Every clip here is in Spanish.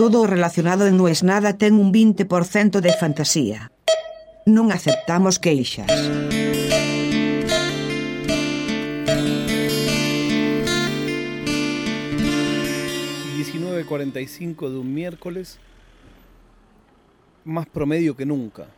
Todo relacionado en No es nada ten un 20% de fantasía. Non aceptamos queixas. 19.45 de un miércoles, más promedio que nunca.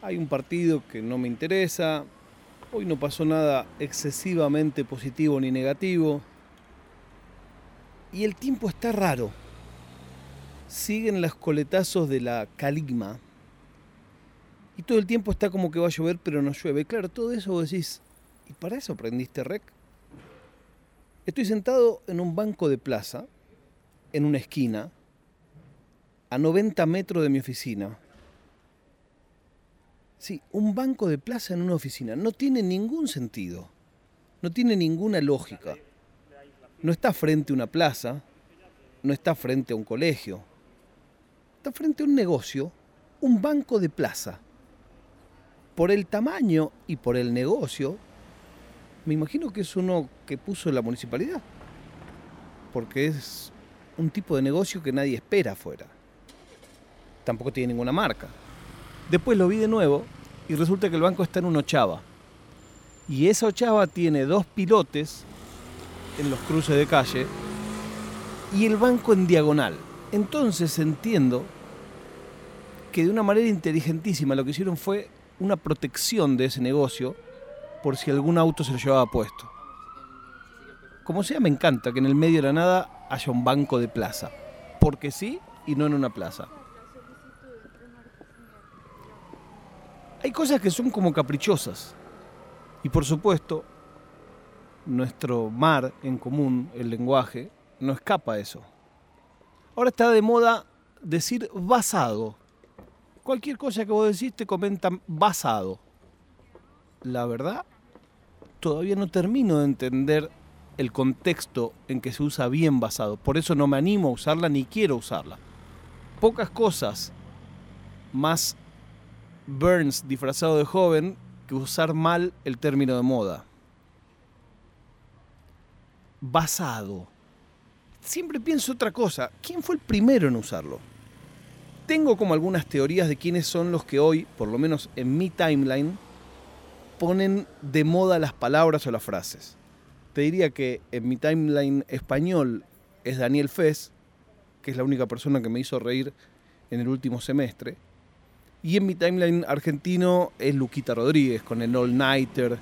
Hay un partido que no me interesa, hoy no pasó nada excesivamente positivo ni negativo, y el tiempo está raro. Siguen los coletazos de la caligma. Y todo el tiempo está como que va a llover, pero no llueve. Claro, todo eso vos decís, ¿y para eso aprendiste rec? Estoy sentado en un banco de plaza, en una esquina, a 90 metros de mi oficina. Sí, un banco de plaza en una oficina. No tiene ningún sentido. No tiene ninguna lógica. No está frente a una plaza, no está frente a un colegio. Está frente a un negocio, un banco de plaza. Por el tamaño y por el negocio, me imagino que es uno que puso la municipalidad. Porque es un tipo de negocio que nadie espera afuera. Tampoco tiene ninguna marca. Después lo vi de nuevo y resulta que el banco está en una ochava. Y esa ochava tiene dos pilotes en los cruces de calle y el banco en diagonal. Entonces entiendo que de una manera inteligentísima lo que hicieron fue una protección de ese negocio por si algún auto se lo llevaba puesto. Como sea, me encanta que en el medio de la nada haya un banco de plaza. Porque sí y no en una plaza. Hay cosas que son como caprichosas. Y por supuesto, nuestro mar en común, el lenguaje, no escapa a eso. Ahora está de moda decir basado. Cualquier cosa que vos decís te comentan basado la verdad, todavía no termino de entender el contexto en que se usa bien basado. Por eso no me animo a usarla ni quiero usarla. Pocas cosas más Burns disfrazado de joven que usar mal el término de moda. Basado. Siempre pienso otra cosa. ¿Quién fue el primero en usarlo? Tengo como algunas teorías de quiénes son los que hoy, por lo menos en mi timeline, ponen de moda las palabras o las frases. Te diría que en mi timeline español es Daniel Fez, que es la única persona que me hizo reír en el último semestre. Y en mi timeline argentino es Luquita Rodríguez, con el All Nighter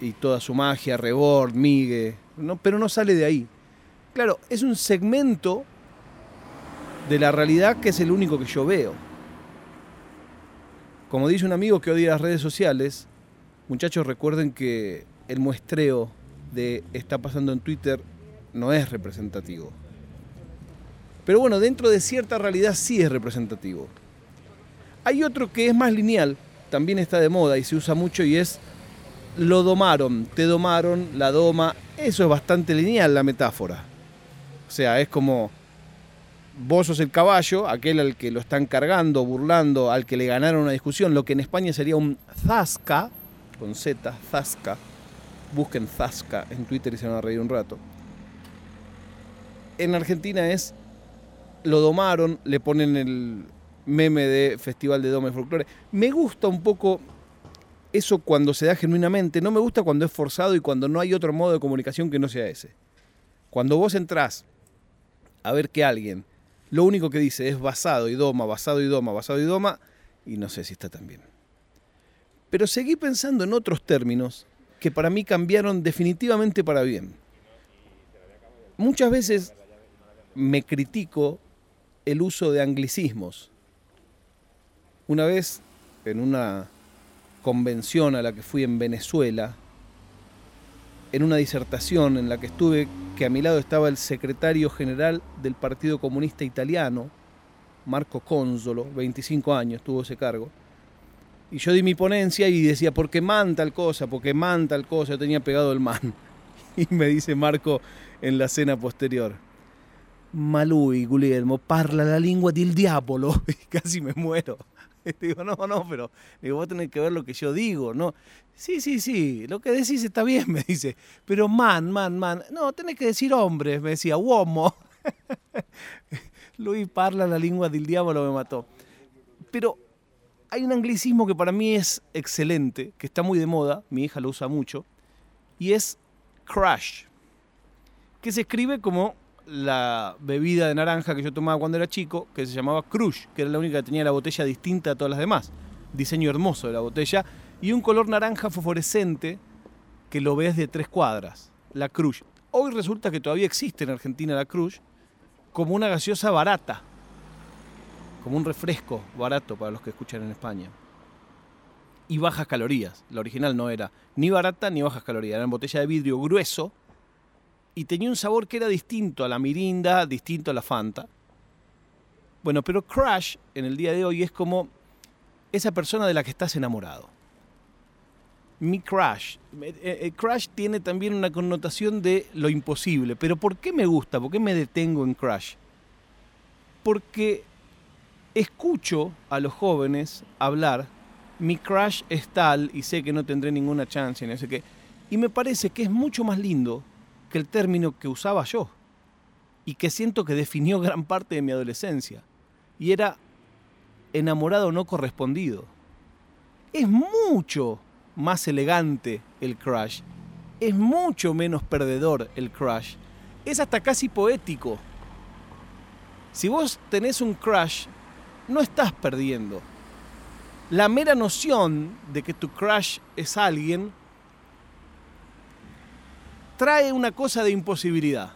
y toda su magia, Rebord, Migue, no, pero no sale de ahí. Claro, es un segmento de la realidad que es el único que yo veo. Como dice un amigo que odia las redes sociales, Muchachos, recuerden que el muestreo de está pasando en Twitter no es representativo. Pero bueno, dentro de cierta realidad sí es representativo. Hay otro que es más lineal, también está de moda y se usa mucho y es lo domaron, te domaron, la doma. Eso es bastante lineal la metáfora. O sea, es como vos sos el caballo, aquel al que lo están cargando, burlando, al que le ganaron una discusión, lo que en España sería un zasca, con Z, Zasca. Busquen Zasca en Twitter y se van a reír un rato. En Argentina es, lo domaron, le ponen el meme de Festival de Dome Folclore. Me gusta un poco eso cuando se da genuinamente. No me gusta cuando es forzado y cuando no hay otro modo de comunicación que no sea ese. Cuando vos entrás a ver que alguien lo único que dice es basado y doma, basado y doma, basado y doma, y no sé si está tan bien. Pero seguí pensando en otros términos que para mí cambiaron definitivamente para bien. Muchas veces me critico el uso de anglicismos. Una vez, en una convención a la que fui en Venezuela, en una disertación en la que estuve, que a mi lado estaba el secretario general del Partido Comunista Italiano, Marco Consolo, 25 años tuvo ese cargo, y yo di mi ponencia y decía, porque man tal cosa, porque man tal cosa, yo tenía pegado el man. Y me dice Marco en la cena posterior, ma lui, Guglielmo, parla la lengua del diablo. Y casi me muero. Digo, no, no, pero digo, vos tenés que ver lo que yo digo, ¿no? Sí, sí, sí, lo que decís está bien, me dice. Pero man, man, man. No, tenés que decir hombre, me decía, uomo. Luis parla la lengua del diablo me mató. Pero hay un anglicismo que para mí es excelente, que está muy de moda, mi hija lo usa mucho, y es crush, que se escribe como la bebida de naranja que yo tomaba cuando era chico, que se llamaba Crush, que era la única que tenía la botella distinta a todas las demás. Diseño hermoso de la botella y un color naranja fosforescente que lo ves de tres cuadras, la Crush. Hoy resulta que todavía existe en Argentina la Crush como una gaseosa barata, como un refresco barato para los que escuchan en España. Y bajas calorías. La original no era ni barata ni bajas calorías, era en botella de vidrio grueso y tenía un sabor que era distinto a la mirinda, distinto a la Fanta. Bueno, pero Crush en el día de hoy es como esa persona de la que estás enamorado. Mi crush. Eh, eh, crush tiene también una connotación de lo imposible. Pero ¿por qué me gusta? ¿Por qué me detengo en crush? Porque escucho a los jóvenes hablar, mi crush es tal y sé que no tendré ninguna chance, no sé qué. Y me parece que es mucho más lindo que el término que usaba yo y que siento que definió gran parte de mi adolescencia. Y era enamorado no correspondido. Es mucho más elegante el crush. Es mucho menos perdedor el crush. Es hasta casi poético. Si vos tenés un crush, no estás perdiendo. La mera noción de que tu crush es alguien trae una cosa de imposibilidad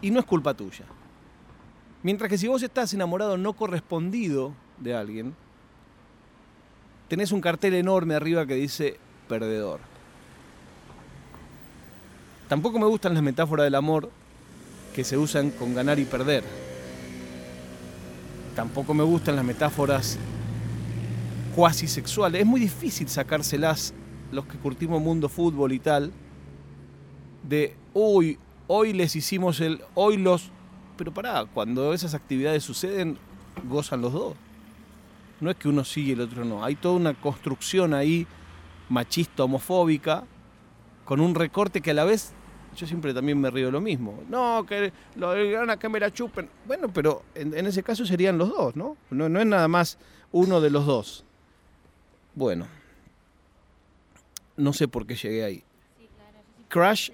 y no es culpa tuya. Mientras que si vos estás enamorado no correspondido de alguien, tenés un cartel enorme arriba que dice perdedor. Tampoco me gustan las metáforas del amor que se usan con ganar y perder. Tampoco me gustan las metáforas cuasi sexuales. Es muy difícil sacárselas los que curtimos mundo fútbol y tal de, uy, hoy les hicimos el, hoy los... Pero pará, cuando esas actividades suceden, gozan los dos. No es que uno sigue y el otro no. Hay toda una construcción ahí machista, homofóbica, con un recorte que a la vez yo siempre también me río de lo mismo. No, que lo a que me la chupen. Bueno, pero en, ese caso serían los dos, ¿no? ¿no? No es nada más uno de los dos. Bueno, no sé por qué llegué ahí. Crash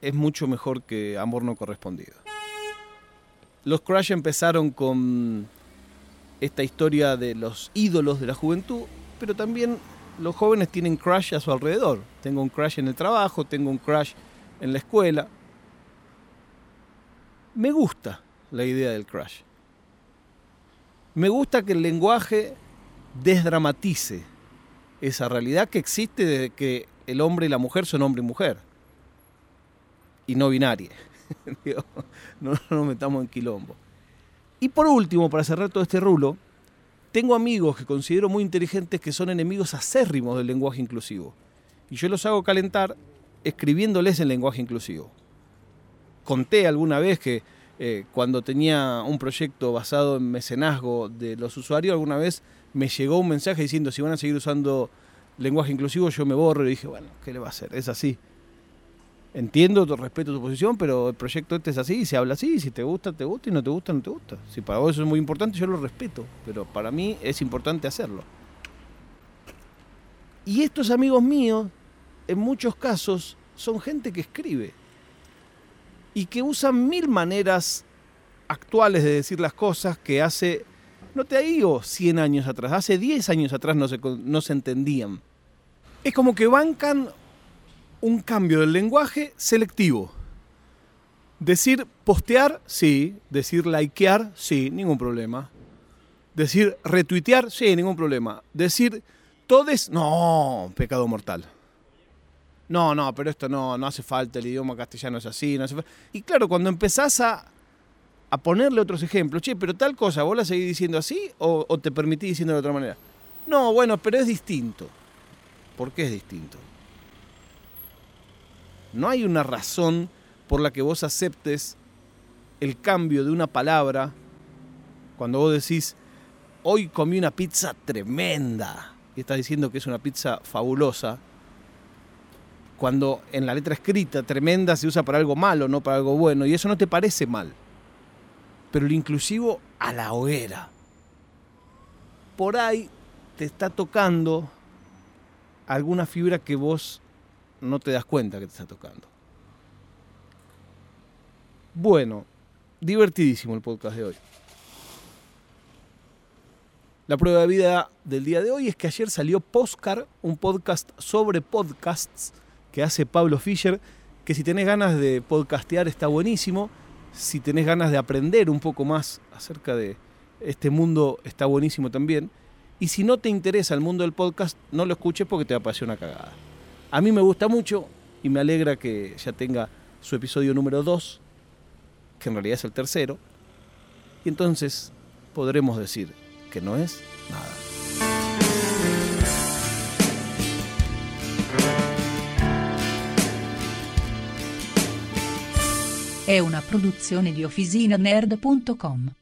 es mucho mejor que Amor no correspondido. Los Crash empezaron con esta historia de los ídolos de la juventud, pero también los jóvenes tienen crash a su alrededor. Tengo un crash en el trabajo, tengo un crash en la escuela. Me gusta la idea del crash. Me gusta que el lenguaje desdramatice esa realidad que existe desde que el hombre y la mujer son hombre y mujer y no binaria. no, nos metamos en quilombo. Y por último, para cerrar todo este rulo, tengo amigos que considero muy inteligentes que son enemigos acérrimos del lenguaje inclusivo. Y yo los hago calentar escribiéndoles en lenguaje inclusivo. Conté alguna vez que eh, cuando tenía un proyecto basado en mecenazgo de los usuarios, alguna vez me llegó un mensaje diciendo si van a seguir usando lenguaje inclusivo, yo me borro y dije, bueno, ¿qué le va a hacer? Es así entiendo, respeto tu posición, pero el proyecto este es así, se habla así, si te gusta, te gusta, y no te gusta, no te gusta. Si para vos eso es muy importante, yo lo respeto, pero para mí es importante hacerlo. Y estos amigos míos, en muchos casos, son gente que escribe y que usan mil maneras actuales de decir las cosas que hace, no te digo 100 años atrás, hace 10 años atrás no se, no se entendían. Es como que bancan un cambio del lenguaje selectivo. Decir postear, sí. Decir likear, sí, ningún problema. Decir retuitear, sí, ningún problema. Decir todes, no, pecado mortal. No, no, pero esto no, no hace falta, el idioma castellano es así, no hace falta. Y claro, cuando empezás a, a ponerle otros ejemplos, che, pero tal cosa, ¿vos la seguís diciendo así o, te permitís diciendo de otra manera? No, bueno, pero es distinto. ¿Por qué es distinto? No hay una razón por la que vos aceptes el cambio de una palabra cuando vos decís, hoy comí una pizza tremenda, y estás diciendo que es una pizza fabulosa, cuando en la letra escrita tremenda se usa para algo malo, no para algo bueno, y eso no te parece mal. Pero el inclusivo a la hoguera. Por ahí te está tocando alguna fibra que vos no te das cuenta que te está tocando. Bueno, divertidísimo el podcast de hoy. La prueba de vida del día de hoy es que ayer salió Postcar, un podcast sobre podcasts que hace Pablo Fischer, que si tenés ganas de podcastear está buenísimo, si tenés ganas de aprender un poco más acerca de este mundo está buenísimo también, y si no te interesa el mundo del podcast, no lo escuches porque te va a una cagada. A mí me gusta mucho y me alegra que ya tenga su episodio número 2, que en realidad es el tercero, y entonces podremos decir que no es nada. È una produzione di OfficinaNerd.com.